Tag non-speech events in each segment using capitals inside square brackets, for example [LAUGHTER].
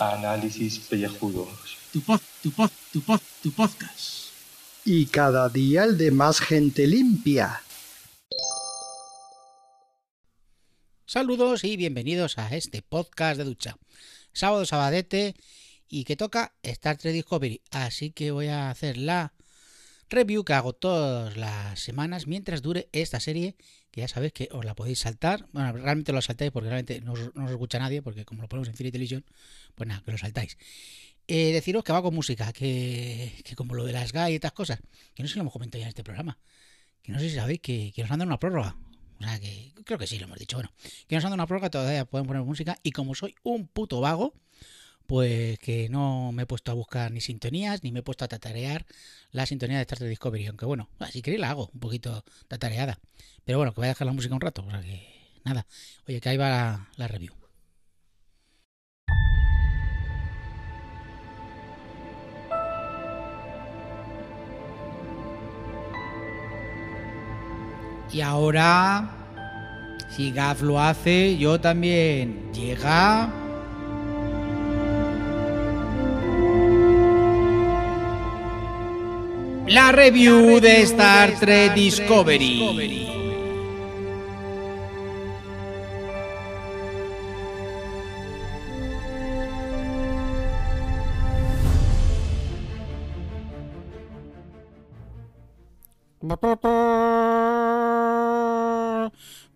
Análisis pellejudos. Tu pod, tu pod, tu pod, tu podcast. Y cada día el de más gente limpia. Saludos y bienvenidos a este podcast de ducha. Sábado sabadete y que toca Star Trek Discovery. Así que voy a hacer la review que hago todas las semanas mientras dure esta serie, que ya sabéis que os la podéis saltar. Bueno, realmente lo saltáis porque realmente no no os escucha nadie, porque como lo ponemos en Cine Television, pues nada, que lo saltáis. Eh, deciros que va con música, que, que como lo de las GAI y estas cosas, que no sé si lo hemos comentado ya en este programa, que no sé si sabéis que, que nos han dado una prórroga. O sea que creo que sí, lo hemos dicho. Bueno, que nos han dado una prórroga, todavía pueden poner música. Y como soy un puto vago, pues que no me he puesto a buscar ni sintonías, ni me he puesto a tatarear la sintonía de Star Trek Discovery. Aunque bueno, si queréis la hago un poquito tatareada. Pero bueno, que voy a dejar la música un rato. O sea que nada. Oye, que ahí va la, la review. Y ahora, si Gaf lo hace, yo también. Llega. La review de Star Trek Discovery.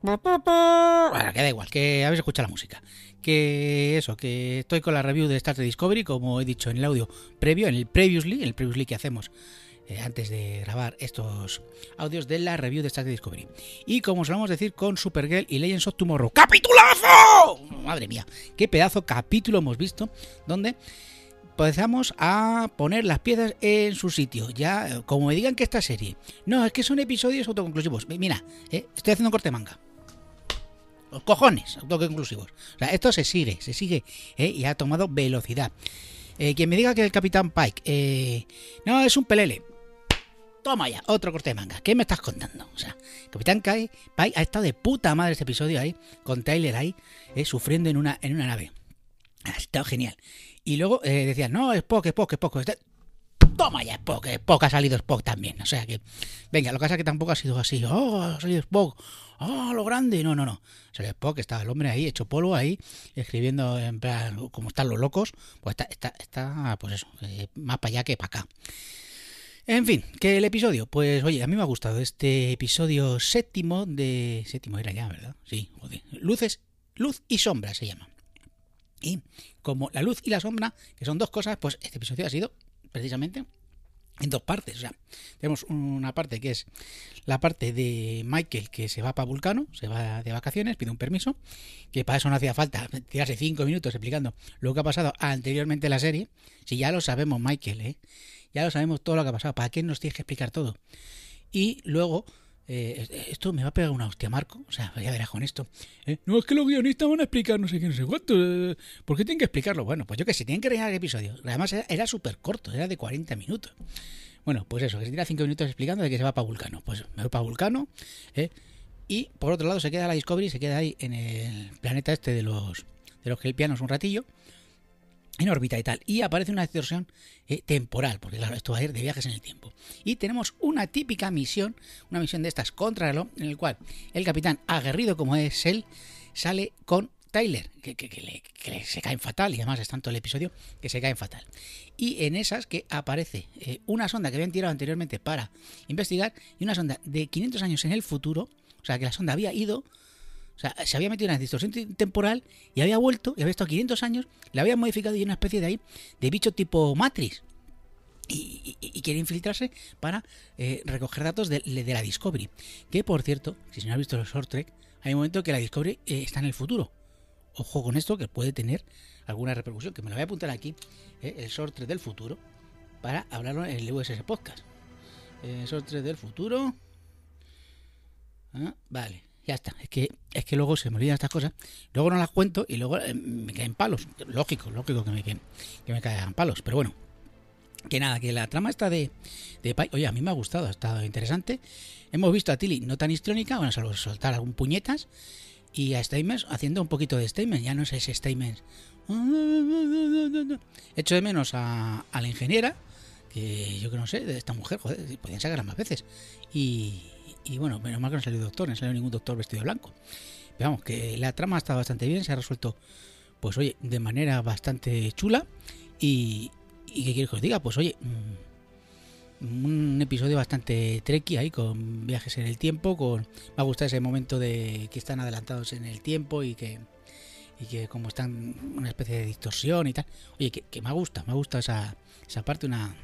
Bueno, que da igual, que habéis escuchado la música. Que eso, que estoy con la review de Star Trek Discovery, como he dicho en el audio previo, en el previously, en el previously que hacemos eh, antes de grabar estos audios de la review de Star Trek Discovery. Y como solemos decir con Supergirl y Legends of Tomorrow, ¡capitulazo! Madre mía, qué pedazo capítulo hemos visto, donde empezamos a poner las piezas en su sitio. Ya, como me digan que esta serie, no, es que son episodios autoconclusivos. Mira, eh, estoy haciendo corte manga. Los cojones, autoconclusivos. O sea, esto se sigue, se sigue, eh, y ha tomado velocidad. Eh, quien me diga que el Capitán Pike, eh, no, es un pelele. Toma ya, otro corte de manga. ¿Qué me estás contando? O sea, Capitán Kai, Pike ha estado de puta madre este episodio ahí, con Tyler ahí, eh, sufriendo en una, en una nave. Ha estado genial. Y luego eh, decían, no, Spock, Spock, Spock. Este... Toma ya, Spock, Spock ha salido Spock también. O sea que, venga, lo que pasa es que tampoco ha sido así, oh, ha salido Spock, oh, lo grande. No, no, no. Salió Spock, estaba el hombre ahí, hecho polvo ahí, escribiendo en plan, como están los locos, pues está, está, está pues eso, eh, más para allá que para acá. En fin, que el episodio, pues oye, a mí me ha gustado este episodio séptimo de... Séptimo era ya, ¿verdad? Sí, joder. Luces, luz y sombra se llama. Y como la luz y la sombra, que son dos cosas, pues este episodio ha sido precisamente en dos partes. O sea, tenemos una parte que es la parte de Michael que se va para Vulcano, se va de vacaciones, pide un permiso, que para eso no hacía falta tirarse cinco minutos explicando lo que ha pasado anteriormente en la serie. Si ya lo sabemos, Michael, ¿eh? ya lo sabemos todo lo que ha pasado, ¿para qué nos tienes que explicar todo? Y luego eh, esto me va a pegar una hostia, Marco. O sea, ya verás con esto. ¿eh? No, es que los guionistas van a explicar no sé qué, no sé cuánto. Eh, ¿Por qué tienen que explicarlo? Bueno, pues yo que sé, tienen que rellenar el episodio. Además, era, era súper corto, era de 40 minutos. Bueno, pues eso, que se tira 5 minutos explicando de que se va para Vulcano. Pues me voy para Vulcano. ¿eh? Y por otro lado, se queda la Discovery, se queda ahí en el planeta este de los, de los Kelpianos un ratillo en órbita y tal. Y aparece una distorsión eh, temporal, porque claro, esto va a ir de viajes en el tiempo. Y tenemos una típica misión, una misión de estas contra reloj, en el cual el capitán, aguerrido como es él, sale con Tyler, que, que, le- se caen fatal, y además es tanto el episodio que se caen fatal. Y en esas que aparece eh, una sonda que habían tirado anteriormente para investigar, y una sonda de 500 años en el futuro, o sea que la sonda había ido o sea, se había metido en una distorsión te- temporal y había vuelto y había estado 500 años, la había modificado y una especie de ahí de bicho tipo Matrix. Y, quiere infiltrarse para eh, recoger datos de, la Discovery. Que por cierto, si no has visto los short trek, hay un momento que la Discovery eh, está en el futuro. Ojo con esto que puede tener alguna repercusión, que me lo voy a apuntar aquí, eh, el short trek del futuro, para hablarlo en el USS Podcast. Short trek del futuro. Ah, vale, ya está. Es que, es que luego se me olvidan estas cosas. Luego no las cuento y luego eh, me caen palos. Lógico, lógico que me, que, me caigan palos. Pero bueno. Que nada, que la trama está de, de Oye, a mí me ha gustado, ha estado interesante. Hemos visto a Tilly no tan histriónica, bueno, salvo soltar algún puñetas. Y a Stamens haciendo un poquito de Stamens, ya no es ese Stamens. Echo de menos a, a la ingeniera, que yo que no sé, de esta mujer, joder, podían sacarla más veces. Y, y bueno, menos mal que no salió doctor, no salió ningún doctor vestido blanco. Pero vamos, que la trama está bastante bien, se ha resuelto, pues oye, de manera bastante chula. Y, y ¿qué quieres que os diga? Pues oye, mm, un episodio bastante treki ahí, con viajes en el tiempo, con... Me ha gustado ese momento de que están adelantados en el tiempo y que y que como están una especie de distorsión y tal. Oye, que, que me gusta, me gusta esa, esa parte, una,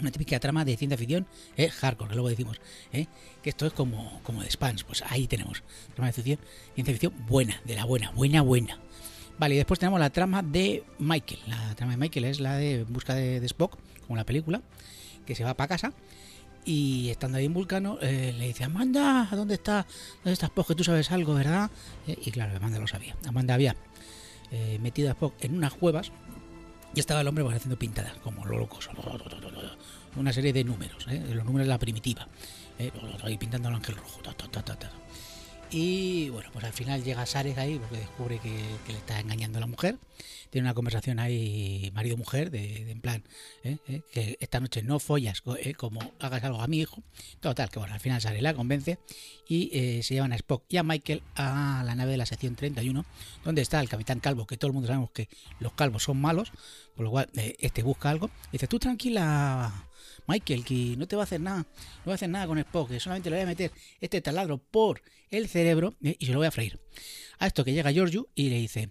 una típica trama de ciencia ficción, eh, hardcore, que luego decimos, eh, que esto es como, como de Spans, pues ahí tenemos, trama de ficción, ciencia ficción buena, de la buena, buena, buena. Vale, y después tenemos la trama de Michael. La trama de Michael es la de busca de, Spock, como la película, que se va para casa y estando ahí en Vulcano eh, le dice Amanda, ¿a dónde está? ¿Dónde está Spock? Que tú sabes algo, ¿verdad? Eh, y claro, Amanda lo sabía. Amanda había metido a Spock en unas cuevas y estaba el hombre pues, haciendo pintadas, como lo locos. Una serie de números, ¿eh? los números de la primitiva. ¿eh? Ahí pintando el ángel rojo. Y bueno, pues al final llega Sares ahí porque descubre que, le está engañando a la mujer. Tiene una conversación ahí, marido-mujer, de, en plan, ¿eh? ¿eh? que esta noche no follas ¿eh? como hagas algo a mi hijo. Total, que bueno, al final Sares la convence y se llevan a Spock y a Michael a la nave de la sección 31, donde está el capitán Calvo, que todo el mundo sabemos que los calvos son malos, con lo cual este busca algo. Dice, tú tranquila, Michael, que no te va a hacer nada, no va a hacer nada con Spock, que solamente le voy a meter este taladro por el cerebro eh, y se lo voy a freír. A esto que llega Giorgio y le dice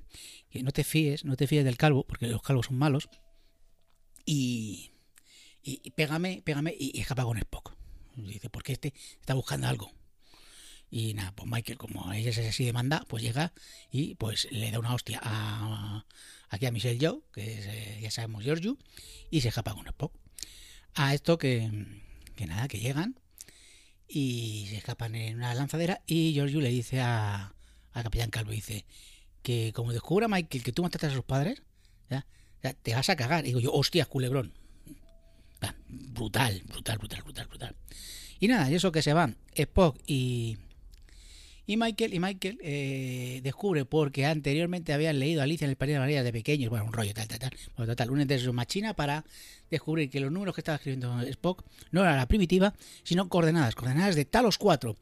que no te fíes, no te fíes del calvo, porque los calvos son malos, y, pégame, pégame y, escapa con Spock. Dice, porque este está buscando algo. Y nada, pues Michael, como ella es así de manda, pues llega y pues le da una hostia a, aquí a Michelle Joe, que eh, ya sabemos Giorgio, y se escapa con Spock. A esto que, que nada, que llegan y se escapan en una lanzadera y Giorgio le dice a, al capitán Calvo, dice que como descubra Michael que tú mataste a sus padres, te vas a cagar. Y digo yo, hostias, culebrón. Brutal, brutal, brutal, brutal, brutal. Y nada, y eso que se van Spock y, y Michael, y Michael eh, descubre porque anteriormente habían leído Alicia en el País de María de pequeños, bueno, un rollo tal, tal, tal, bueno, total, un de machina para descubrir que los números que estaba escribiendo Spock no eran la primitiva, sino coordenadas, coordenadas de Talos 4.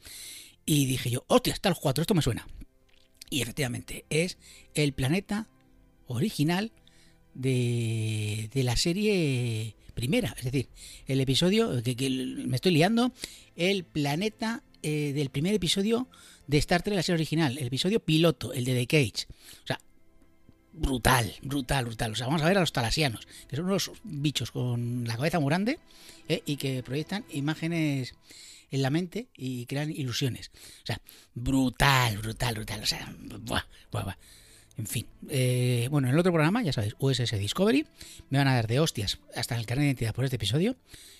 Y dije yo, hostias, Talos 4, esto me suena. Y efectivamente, es el planeta original de, de la serie primera, es decir, el episodio, que me estoy liando, el planeta eh, del primer episodio de Star Trek, la serie original, el episodio piloto, el de The Cage. O sea, brutal, brutal, brutal. O sea, vamos a ver a los talasianos, que son unos bichos con la cabeza muy grande ¿eh? y que proyectan imágenes en la mente y crean ilusiones. O sea, brutal, brutal, brutal. O sea, buah, buah, buah. En fin, eh, bueno, en el otro programa, ya sabéis, USS Discovery, me van a dar de hostias hasta el carnet de identidad por este episodio.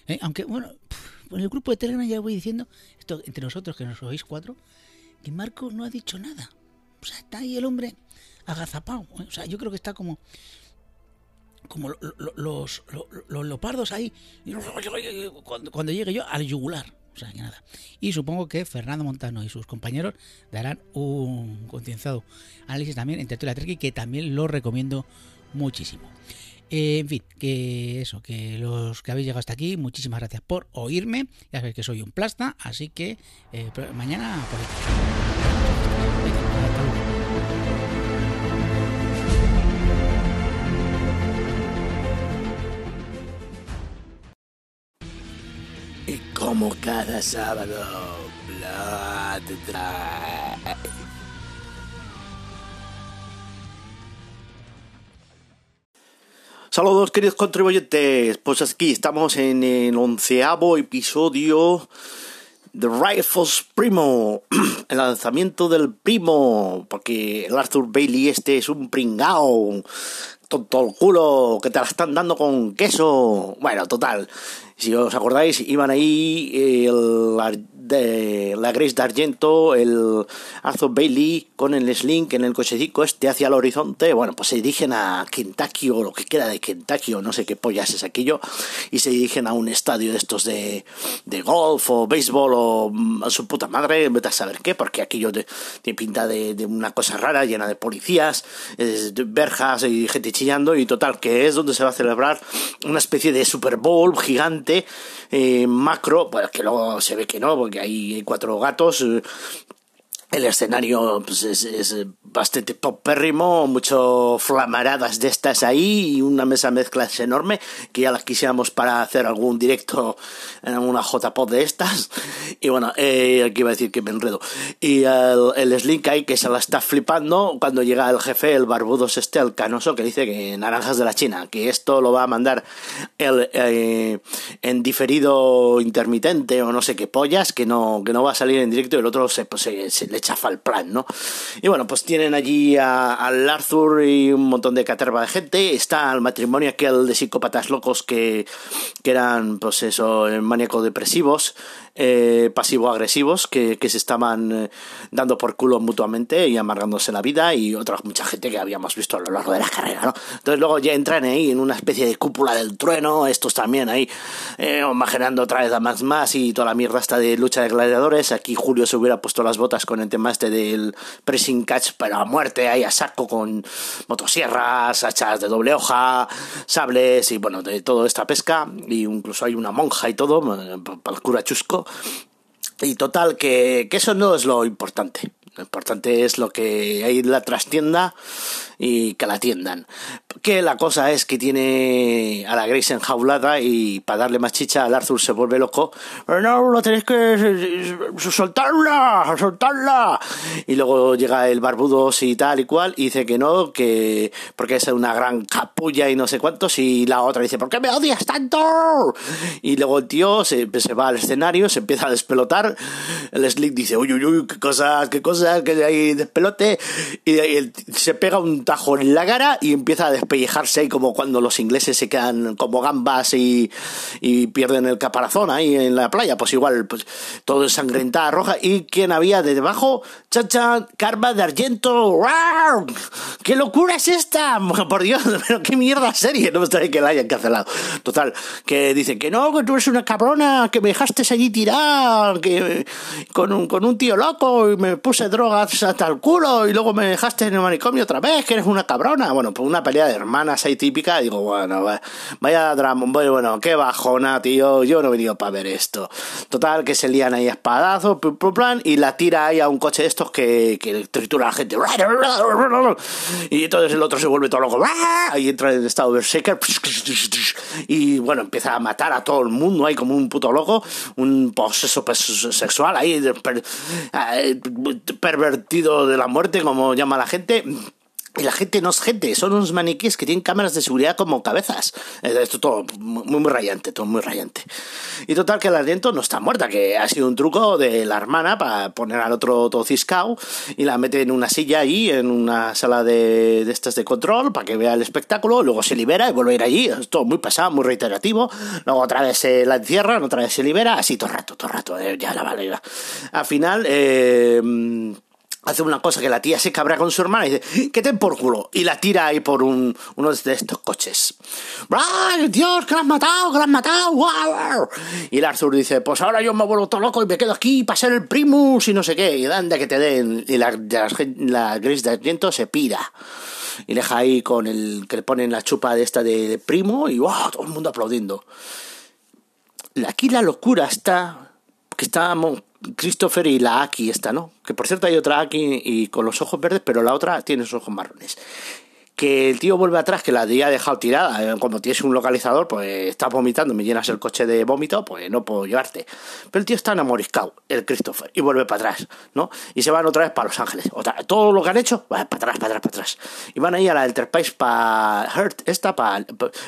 ¿eh? Aunque, bueno, en el grupo de Telegram ya voy diciendo, esto entre nosotros, que nos oís cuatro, que Marco no ha dicho nada. O sea, está ahí el hombre agazapado. ¿eh? O sea, yo creo que está como como lo- lo- los, lo- los leopardos ahí cuando, cuando llegue yo al yugular. O sea, que nada. Y supongo que Fernando Montano y sus compañeros darán un concienciado análisis también entre Toy Trek que también lo recomiendo muchísimo. Eh, en fin, que eso, que los que habéis llegado hasta aquí, muchísimas gracias por oírme. Ya sabéis que soy un plasta, así que eh, mañana por aquí. Como cada sábado, Blood Drive. Saludos queridos contribuyentes, pues aquí estamos en el onceavo episodio de Rifles Primo, [CLEARS THROAT] el lanzamiento del primo, porque el Arthur Bailey este es un pringao, tonto el culo, que te la están dando con queso. Bueno, total, si os acordáis, iban ahí el la Grace de Argento, el Arthur Bailey con el Slink en el cochecico este hacia el horizonte. Bueno, pues se dirigen a Kentucky o lo que queda de Kentucky o no sé qué pollas es aquello y se dirigen a un estadio de estos de, de golf o béisbol o mm, su puta madre, vete a saber qué, porque aquello tiene pinta de, una cosa rara llena de policías, de verjas y gente chillando y total, que es donde se va a celebrar una especie de Super Bowl gigante eh, macro, bueno, que luego se ve que no, porque hay cuatro gatos. El escenario pues, es, es, bastante popérrimo, mucho flamaradas de estas ahí y una mesa mezclas enorme que ya las quisiéramos para hacer algún directo en una JPod de estas. [LAUGHS] Y bueno, eh, aquí iba a decir que me enredo. Y el, el Slink ahí que se la está flipando cuando llega el jefe, el barbudo este, el canoso, que dice que naranjas de la China, que esto lo va a mandar el, eh, en diferido intermitente o no sé qué pollas, que no, que no va a salir en directo y el otro se, pues, se, se le chafa el plan, ¿no? Y bueno, pues tienen allí al Arthur y un montón de caterva de gente. Está el matrimonio aquel de psicópatas locos que, que eran, pues eso, maníaco depresivos eh, pasivo-agresivos que, que, se estaban eh, dando por culo mutuamente y amargándose la vida y otra mucha gente que habíamos visto a lo largo de la carrera, ¿no? Entonces luego ya entran ahí en una especie de cúpula del trueno, estos también ahí eh, imaginando otra vez a Max Más y toda la mierda esta de lucha de gladiadores. Aquí Julio se hubiera puesto las botas con el tema este del pressing catch para muerte, ahí a saco con motosierras, hachas de doble hoja, sables y bueno, de toda esta pesca y incluso hay una monja y todo, para el cura chusco y total, que, que eso no es lo importante. Lo importante es lo que hay en la trastienda y que la atiendan. Que la cosa es que tiene a la Grace enjaulada y para darle más chicha al Arthur se vuelve loco. Pero no, lo tenéis que soltarla, soltarla. Y luego llega el barbudo y tal y cual y dice que no, que porque es una gran capulla y no sé cuántos. Y la otra dice, ¿por qué me odias tanto? Y luego el tío se, se va al escenario, se empieza a despelotar. El Slick dice, uy, uy, uy, qué cosas, qué cosas, que hay despelote. Y, y se pega un tajo en la cara y empieza a despellejarse ahí como cuando los ingleses se quedan como gambas y, y pierden el caparazón ahí en la playa. Pues igual, pues todo ensangrentada, roja. ¿Y quién había de debajo? Chacha, Karma de Argento. ¡Qué locura es esta! [LAUGHS] Por Dios, [LAUGHS] pero qué mierda serie. No me extraña que la hayan cancelado. Total, que dicen que no, que tú eres una cabrona, que me dejaste allí tirar, que con un, con un tío loco y me puse drogas hasta el culo y luego me dejaste en el manicomio otra vez, eres una cabrona. Bueno, pues una pelea de hermanas ahí típica. Digo, bueno, vaya drama. Bueno, qué bajona, tío. Yo no he venido para ver esto. Total, que se lían ahí espadazos, plan, y la tira ahí a un coche de estos que, que tritura a la gente. Y entonces el otro se vuelve todo loco. Y entra en estado berserker. Y bueno, empieza a matar a todo el mundo ahí como un puto loco. Un poseso sexual ahí, per, pervertido de la muerte, como llama la gente. Y la gente no es gente, son unos maniquíes que tienen cámaras de seguridad como cabezas. Esto todo muy, muy rayante, todo muy rayante. Y total que el aliento no está muerta, que ha sido un truco de la hermana para poner al otro todo ciscao y la mete en una silla ahí, en una sala de, de estas de control, para que vea el espectáculo, luego se libera y vuelve a ir allí. Es todo muy pasado, muy reiterativo. Luego otra vez se la encierran, otra vez se libera, así todo el rato, todo el rato. Eh, ya la vale. Ya. Al final, eh hace una cosa que la tía se cabrea con su hermana y dice, ¿qué te por culo? Y la tira ahí por un, uno de estos coches. ¡Ay, Dios, que la has matado, que la has matado! ¡Wow! Y el Arthur dice, pues ahora yo me vuelvo todo loco y me quedo aquí para ser el primus y no sé qué. Y anda que te den. Y la, gris de Argento se pira. Y deja ahí con el que le ponen la chupa de esta de, de primo y ¡wow! Todo el mundo aplaudiendo. Aquí la locura está que estábamos Christopher y la Aki esta, ¿no? Que por cierto hay otra Aki y con los ojos verdes, pero la otra tiene los ojos marrones que el tío vuelve atrás, que la había dejado tirada. Cuando tienes un localizador, pues estás vomitando, me llenas el coche de vómito, pues no puedo llevarte. Pero el tío está enamoriscado, el Christopher, y vuelve para atrás, ¿no? Y se van otra vez para Los Ángeles. Otra, todo lo que han hecho, va para atrás, para atrás, para atrás. Y van ahí a la Enterprise para Hurt, esta, para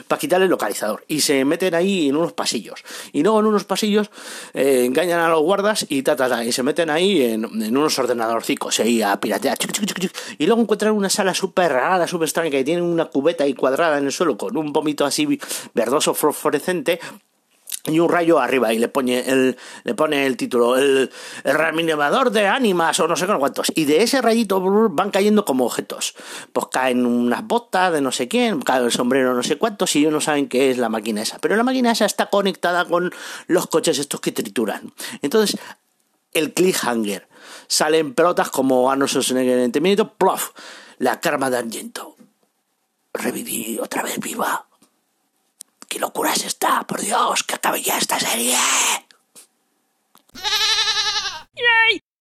pa, quitar el localizador. Y se meten ahí en unos pasillos. Y luego en unos pasillos eh, engañan a los guardas y ta, y se meten ahí en, en unos ordenadorcicos, ahí a piratear. Y luego encuentran una sala súper rara, súper que tiene una cubeta ahí cuadrada en el suelo con un vómito así verdoso fosforescente y un rayo arriba y le pone el, le pone el título, el, el de ánimas o no sé cuántos. Y de ese rayito van cayendo como objetos. Pues caen unas botas de no sé quién, cae el sombrero no sé cuántos y ellos no saben qué es la máquina esa. Pero la máquina esa está conectada con los coches estos que trituran. Entonces, el cliffhanger. Salen pelotas como Arnold Schwarzenegger en minutos, plof, la karma de Argento reviví otra vez viva. ¡Qué locura es esta! ¡Por Dios! ¡Que acabe ya esta serie! ¡Yay!